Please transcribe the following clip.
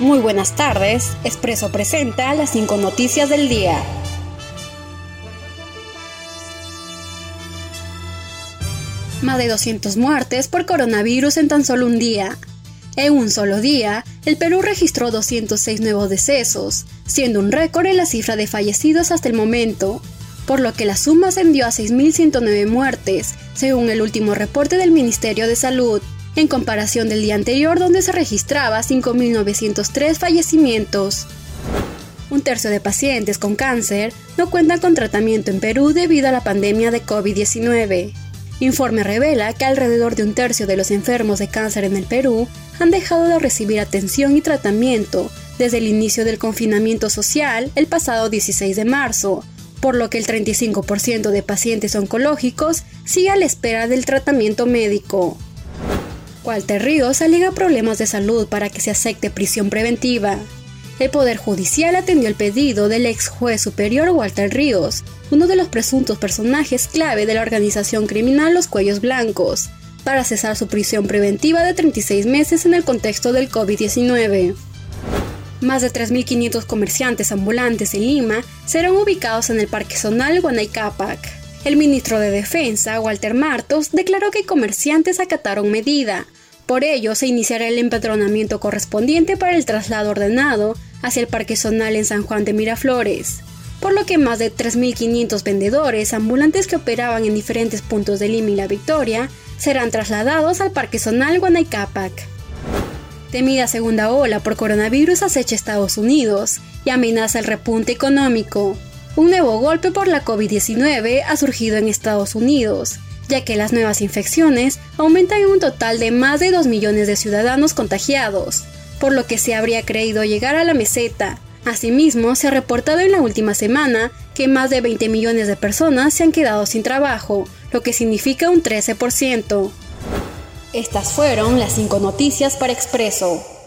Muy buenas tardes, Expreso presenta las cinco noticias del día. Más de 200 muertes por coronavirus en tan solo un día. En un solo día, el Perú registró 206 nuevos decesos, siendo un récord en la cifra de fallecidos hasta el momento, por lo que la suma ascendió a 6.109 muertes, según el último reporte del Ministerio de Salud en comparación del día anterior donde se registraba 5.903 fallecimientos. Un tercio de pacientes con cáncer no cuentan con tratamiento en Perú debido a la pandemia de COVID-19. Informe revela que alrededor de un tercio de los enfermos de cáncer en el Perú han dejado de recibir atención y tratamiento desde el inicio del confinamiento social el pasado 16 de marzo, por lo que el 35% de pacientes oncológicos sigue a la espera del tratamiento médico. Walter Ríos alega problemas de salud para que se acepte prisión preventiva. El Poder Judicial atendió el pedido del ex juez superior Walter Ríos, uno de los presuntos personajes clave de la organización criminal Los Cuellos Blancos, para cesar su prisión preventiva de 36 meses en el contexto del COVID-19. Más de 3.500 comerciantes ambulantes en Lima serán ubicados en el Parque Zonal Guanaycapac. El ministro de Defensa, Walter Martos, declaró que comerciantes acataron medida. Por ello, se iniciará el empadronamiento correspondiente para el traslado ordenado hacia el Parque Zonal en San Juan de Miraflores, por lo que más de 3.500 vendedores ambulantes que operaban en diferentes puntos de Lima y La Victoria serán trasladados al Parque Zonal Guanaycapac. Temida segunda ola por coronavirus acecha Estados Unidos y amenaza el repunte económico. Un nuevo golpe por la COVID-19 ha surgido en Estados Unidos, ya que las nuevas infecciones aumentan en un total de más de 2 millones de ciudadanos contagiados, por lo que se habría creído llegar a la meseta. Asimismo, se ha reportado en la última semana que más de 20 millones de personas se han quedado sin trabajo, lo que significa un 13%. Estas fueron las 5 noticias para Expreso.